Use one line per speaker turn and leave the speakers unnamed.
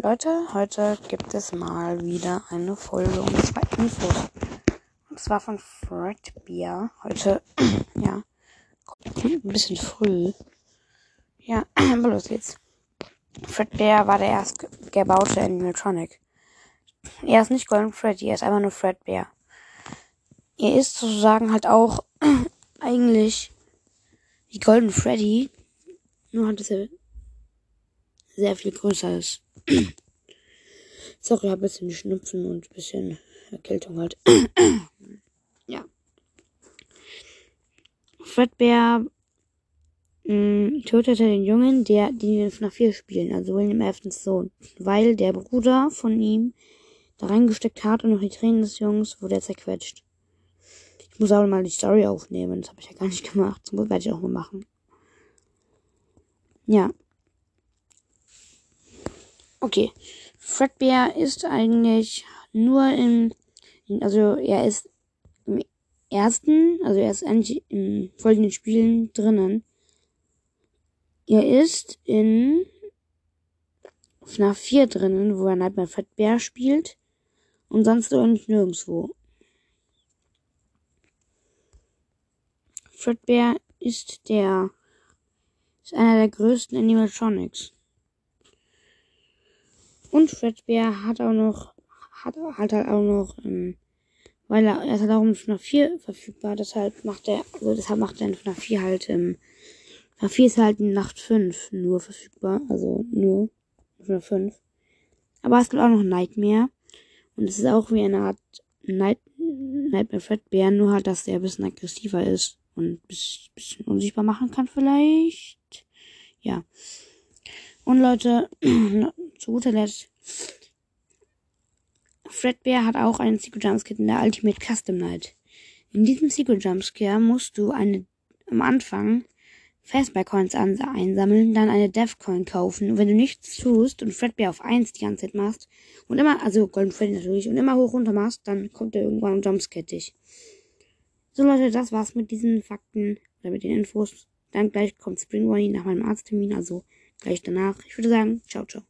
Leute, heute gibt es mal wieder eine Folge und zwei Infos. Und zwar von Fredbeer. Heute, ja, ein bisschen früh. Ja, aber los geht's. Fredbear war der erst gebaute Animatronic. Er ist nicht Golden Freddy, er ist einfach nur Fredbear. Er ist sozusagen halt auch eigentlich wie Golden Freddy, nur hat es sehr viel größer ist. Sorry, ich habe ein bisschen Schnupfen und ein bisschen Erkältung halt. ja. Fredbear mm, tötete den Jungen, der, den wir nach vier spielen, also William Aftons Sohn, weil der Bruder von ihm da reingesteckt hat und noch die Tränen des Jungs wurde er zerquetscht. Ich muss auch mal die Story aufnehmen, das habe ich ja gar nicht gemacht. Das werde ich auch mal machen. Ja. Okay. Fredbear ist eigentlich nur im, also er ist im ersten, also er ist eigentlich in folgenden Spielen drinnen. Er ist in FNAF 4 drinnen, wo er Nightmare Fredbear spielt. Und sonst eigentlich nirgendwo. Fredbear ist der, ist einer der größten Animatronics. Und Fredbear hat auch noch, hat, hat halt auch noch, ähm, weil er, er ist halt auch in FNAF 4 verfügbar, deshalb macht er, also deshalb macht er in FNAF 4 halt, ähm, FNAF 4 ist halt in Nacht 5 nur verfügbar, also nur FNAF 5. Aber es gibt auch noch Nightmare. Und es ist auch wie eine Art Night, Nightmare Fredbear, nur halt, dass der ein bisschen aggressiver ist und ein bisschen unsichtbar machen kann vielleicht. Ja. Und Leute, zu guter Letzt, Fredbear hat auch einen Secret Jumpscare in der Ultimate Custom Night. In diesem Secret Jumpscare musst du eine, am Anfang Fastbuy Coins einsammeln, dann eine Death Coin kaufen. Und wenn du nichts tust und Fredbear auf 1 die ganze Zeit machst und immer, also Golden Freddy natürlich, und immer hoch runter machst, dann kommt er irgendwann und jumpscare dich. So Leute, das war's mit diesen Fakten oder mit den Infos. Dann gleich kommt Spring Warning nach meinem Arzttermin, also gleich danach. Ich würde sagen, ciao, ciao.